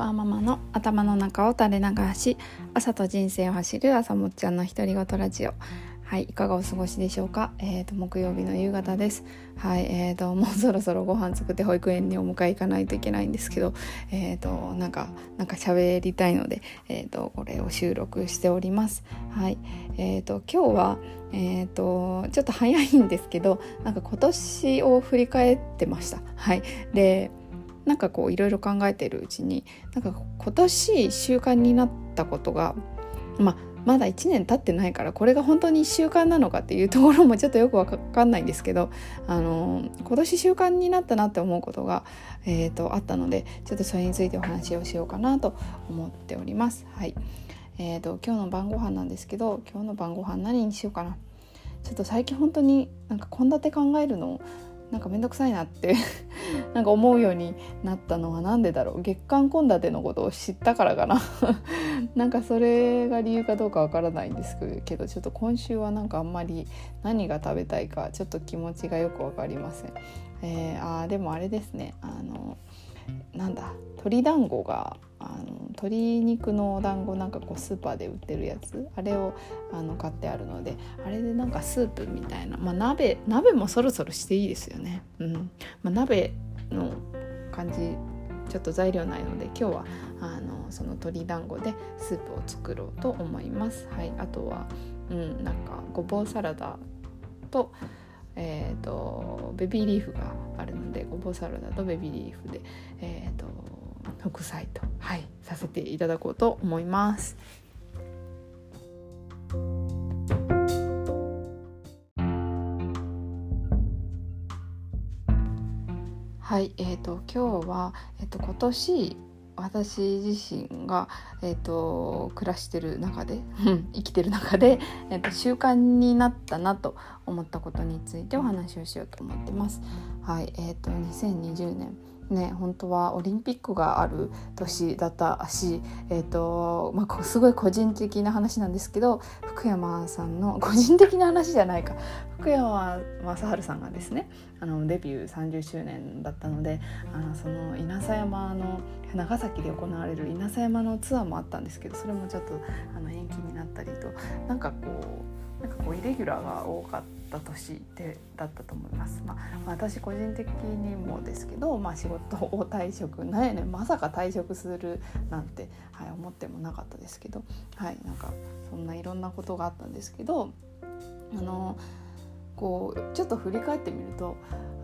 ワーママの頭の中を垂れ流し朝と人生を走る朝もっちゃんの独り言ラジオ。はいいかがお過ごしでしょうか？えーと木曜日の夕方です。はいえーと もうそろそろご飯作って保育園にお迎え行かないといけないんですけどえーとなんかなんか喋りたいのでえーとこれを収録しております。はいえーと今日はえーとちょっと早いんですけどなんか今年を振り返ってました。はいでなんかこういろいろ考えてるうちになんか今年習慣になったことがまあまだ1年経ってないからこれが本当に習慣なのかっていうところもちょっとよくわかんないんですけどあの今年習慣になったなって思うことが、えーと、あったのでちょっとそれについてお話をしようかなと思っております。はいえーと、と今日の晩ご飯なんですけど今日の晩ご飯何にしようかなちょっと最近本当になんか献立考えるのなんか面倒くさいなって なんか思うようになったのは何でだろう？月間献立のことを知ったからかな。なんかそれが理由かどうかわからないんですけどちょっと今週はなんかあんまり何が食べたいかちょっと気持ちがよく分かりません。えー、あでもあれですね。あのなんだ？鶏団子があの鶏肉のお団子なんかこうスーパーで売ってるやつあれをあの買ってあるのであれでなんかスープみたいな、まあ、鍋鍋もそろそろしていいですよね。うんまあ、鍋の感じちょっと材料ないので今日はあのその鶏団子でスープを作ろうと思います。はい、あとは、うん、なんかごぼうサラダと,、えーと、ベビーリーフがあるのでごぼうサラダとベビーリーフで、えーと副菜と、はい、させていただこうと思います。はい、えーと、今日は、えーと、今年私自身が、えーと、暮らしてる中で生きてる中で、えーと習慣になったなと思ったことについてお話をしようと思ってます。はいえー、と2020年ね本当はオリンピックがある年だったし、えーとまあ、すごい個人的な話なんですけど福山さんの個人的な話じゃないか福山雅治さんがですねあのデビュー30周年だったのであのその稲佐山の長崎で行われる稲佐山のツアーもあったんですけどそれもちょっとあの延期になったりとなんかこうなんかこうイレギュラーが多かった。った年でだったと思います。まあ、私個人的にもですけど、まあ、仕事を退職なんやねまさか退職するなんて、はい、思ってもなかったですけど、はい、なんかそんないろんなことがあったんですけどあのこうちょっと振り返ってみると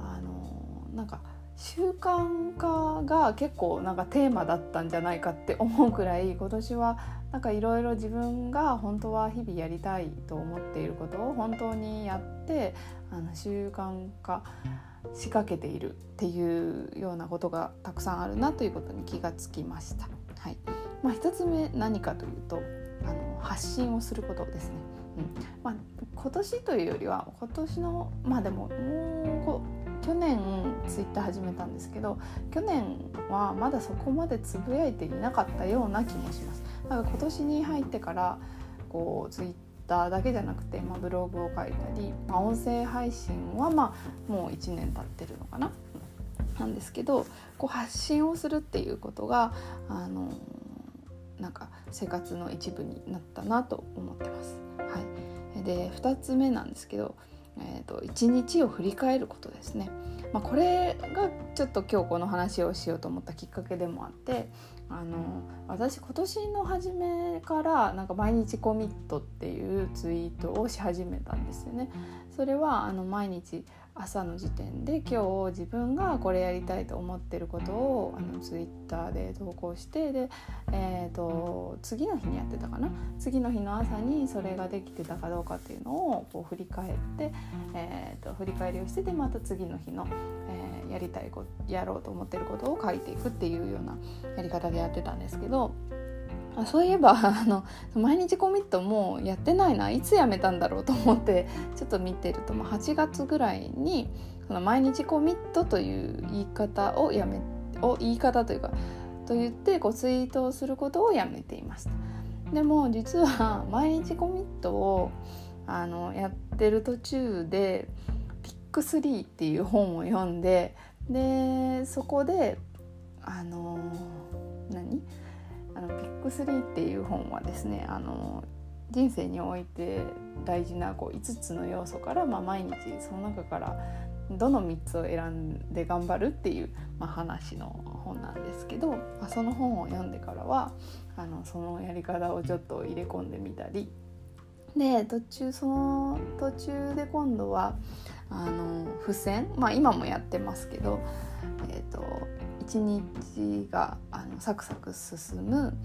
あのなんか習慣化が結構なんかテーマだったんじゃないかって思うくらい今年はなんかいろいろ自分が本当は日々やりたいと思っていることを本当にやってあの習慣化仕掛けているっていうようなことがたくさんあるなということに気がつきました。はいまあ、1つ目何かというとあの発信をすることですね。うんまあ、今年というよりは今年のまあでももう去年ツイッター始めたんですけど去年はまだそこまでつぶやいていなかったような気もします。だから今年に入ってからこうツイッターだけじゃなくて、まあ、ブログを書いたり、まあ、音声配信はまあもう1年経ってるのかな？なんですけどこう発信をするっていうことがあのなんか生活の一部になったなと思ってます。はい、で2つ目なんですけどえーと、一日を振り返ることですね、まあ、これがちょっと今日この話をしようと思ったきっかけでもあってあの私今年の初めからなんか毎日コミットっていうツイートをし始めたんですよね。それはあの毎日朝の時点で今日自分がこれやりたいと思ってることをあのツイッターで投稿してで、えーと、次の日にやってたかな？次の日の朝にそれができてたかどうかっていうのをこう振り返って、えーと、振り返りをしてでまた次の日の、えー、やりたいことやろうと思ってることを書いていくっていうようなやり方でやってたんですけど。あそういえばあの毎日コミットもうやってないな。いつやめたんだろうと思ってちょっと見てると、まあ、8月ぐらいにこの毎日コミットという言い方をやめを言い方というかと言ってこうツイートをすることをやめていましたでも実は毎日コミットをあのやってる途中でピック3っていう本を読んででそこであのー何？あのビッグスリーっていう本はですねあの人生において大事なこう5つの要素から、まあ、毎日その中からどの3つを選んで頑張るっていう、まあ、話の本なんですけど、まあ、その本を読んでからはあのそのやり方をちょっと入れ込んでみたりで途中その途中で今度はあの付箋まあ今もやってますけど、えーと、一日があのサクサク進む、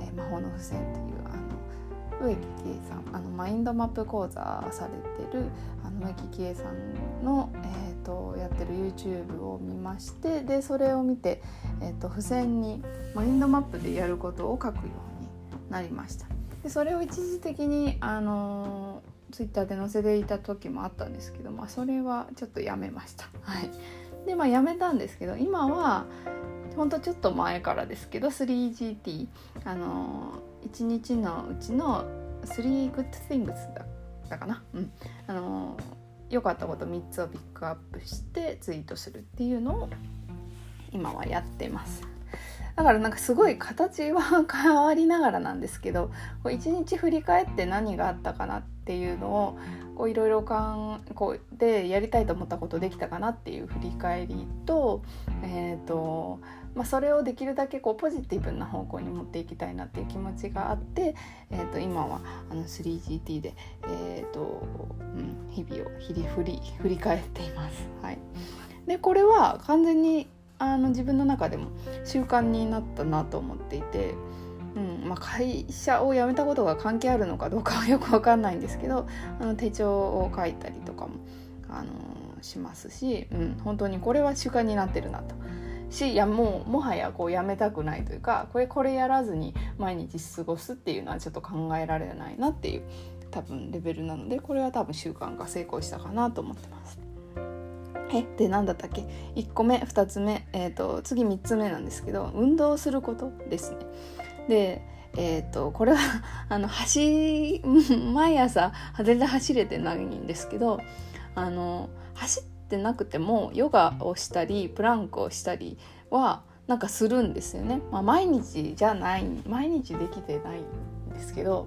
えー、魔法の付箋っていうあの植木喜恵さんあのマインドマップ講座されてるあの植木喜恵さんの、えーと、やってる YouTube を見ましてでそれを見て、えーと、付箋にマインドマップでやることを書くようになりました。でそれを一時的にあのツイッターで載せていた時もあったんですけど、まあ、それはちょっとやめました。はい、でまあやめたんですけど今はほんとちょっと前からですけど 3GT あの1日のうちの3 good things だったかな、うん、あの良かったこと3つをピックアップしてツイートするっていうのを今はやってます。だからなんかすごい形は 変わりながらなんですけど一日振り返って何があったかなっていうのをこういろいろかんこうでやりたいと思ったことできたかなっていう振り返りと,、えーとまあ、それをできるだけこうポジティブな方向に持っていきたいなっていう気持ちがあって、えー、と今はあの 3GT で、えーとうん、日々を振り振り振り返っています。はい、でこれは完全にあの自分の中でも習慣になったなと思っていて、うんまあ、会社を辞めたことが関係あるのかどうかはよく分かんないんですけど あの手帳を書いたりとかも、あのしますし、うん、本当にこれは習慣になってるなと。しいやもうもはやこうやめたくないというかこれこれやらずに毎日過ごすっていうのはちょっと考えられないなっていう多分レベルなのでこれは多分習慣が成功したかなと思ってます。えで何だったっけ？1個目2つ目、えーと、次3つ目なんですけど運動することですね。でえーと、これは あの走 毎朝全然走れてないんですけどあの走ってなくてもヨガをしたりプランクをしたりはなんかするんですよね。まあ、毎日じゃない毎日できてないんですけど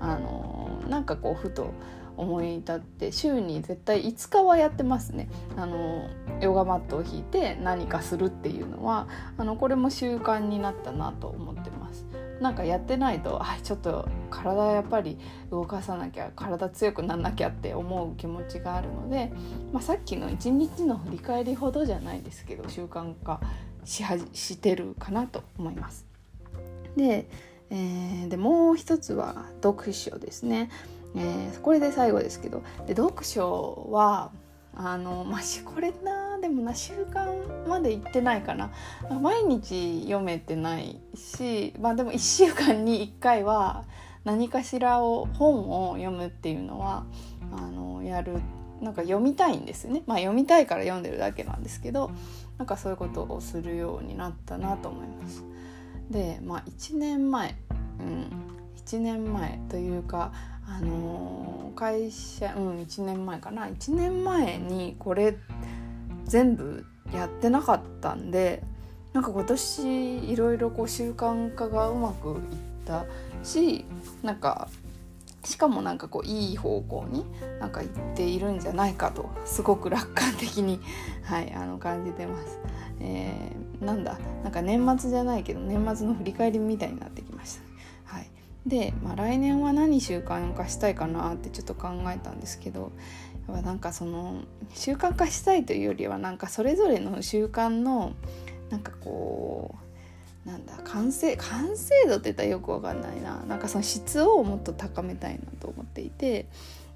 あのなんかこうふと思い立って週に絶対5日はやってますねあのヨガマットを引いて何かするっていうのはあのこれも習慣になったなと思ってますなんかやってないとあちょっと体やっぱり動かさなきゃ体強くなんなきゃって思う気持ちがあるので、まあ、さっきの一日の振り返りほどじゃないですけど習慣化しはしてるかなと思います。で,、えー、でもう一つは読書ですね。えー、これで最後ですけどで読書はあのまあこれなでもな習慣までいってないかな毎日読めてないしまあでも1週間に1回は何かしらを本を読むっていうのはあのやるなんか読みたいんですねまあ読みたいから読んでるだけなんですけどなんかそういうことをするようになったなと思います。でまあ1年前うん1年前というかあの、会社うん1年前かな1年前にこれ全部やってなかったんでなんか今年いろいろこう習慣化がうまくいったしなんかしかもなんかこういい方向になんか行っているんじゃないかとすごく楽観的に、はい、あの感じてます。えー、なんだなんか年末じゃないけど年末の振り返りみたいになってきました。で、まあ、来年は何習慣化したいかなってちょっと考えたんですけどやっぱなんかその習慣化したいというよりはなんかそれぞれの習慣のなんかこうなんだ完成完成度って言ったらよくわかんないな。なんかその質をもっと高めたいなと思っていて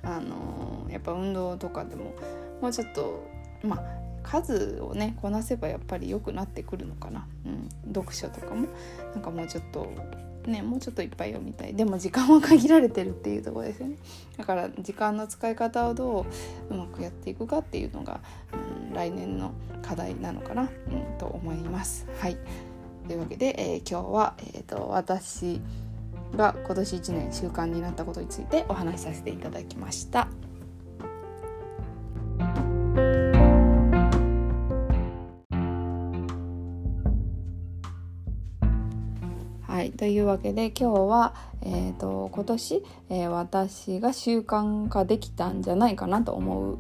あのやっぱ運動とかでももうちょっとまあ数をねこなせばやっぱり良くなってくるのかな、うん、読書とかもなんかもうちょっとねもうちょっといっぱい読みたい。でも時間は限られてるっていうとこですよね。だから時間の使い方をどううまくやっていくかっていうのが、うん、来年の課題なのかな、うん、と思います。はい。というわけで、えー、今日は、えーと、私が今年1年習慣になったことについてお話しさせていただきました。というわけで今日は、えーと、今年、えー、私が習慣化できたんじゃないかなと思う、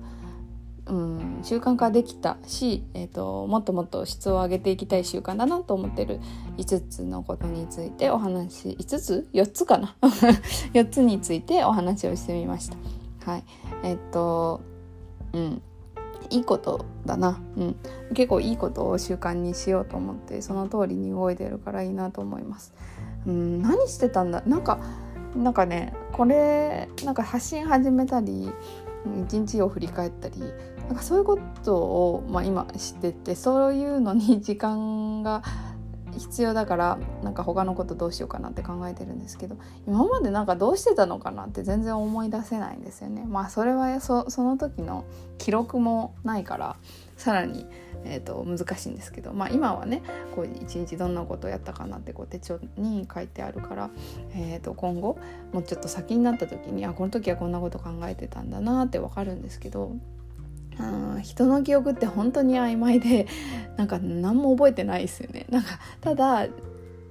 うん、習慣化できたし、えーと、もっともっと質を上げていきたい習慣だなと思ってる5つのことについてお話5つ ?4 つかな？4つについてお話をしてみました。はい、えっ、ー、とうんいいことだな、うん、結構いいことを習慣にしようと思ってその通りに動いてるからいいなと思います。うん、何してたんだ？なんかなんかねこれなんか発信始めたり一日を振り返ったりなんかそういうことを、まあ、今知っててそういうのに時間が必要だからなんか他のことどうしようかなって考えてるんですけど今までなんかどうしてたのかなって全然思い出せないんですよね。まあそれはその時の記録もないからさらに、えーと、難しいんですけど、まあ、今はねこう一日どんなことをやったかなってこう手帳に書いてあるから、えー、と今後もうちょっと先になった時にあこの時はこんなこと考えてたんだなって分かるんですけど。人の記憶って本当に曖昧で なんか何も覚えてないですよね。なんかただ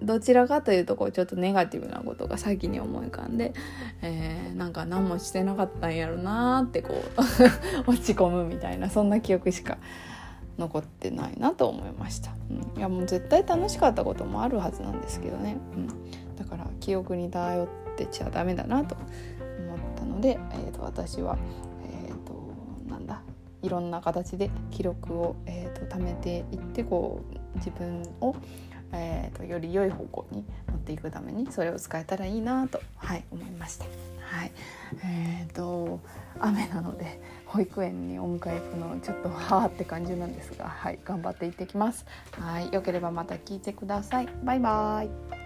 どちらかというとこうちょっとネガティブなことが先に思い浮かんで、えー、なんか何もしてなかったんやろなってこう 落ち込むみたいなそんな記憶しか残ってないなと思いました、うん、いやもう絶対楽しかったこともあるはずなんですけどね、うん、だから記憶に頼ってちゃダメだなと思ったので、えーと、私は、いろんな形で記録を、えーと、貯めていってこう自分を、えー、とより良い方向に持っていくためにそれを使えたらいいなと、はい、思いました。はいえーと、雨なので保育園にお迎え行くのちょっとはあって感じなんですが、はい、頑張って行ってきます。はい、よければまた聞いてください。バイバイ。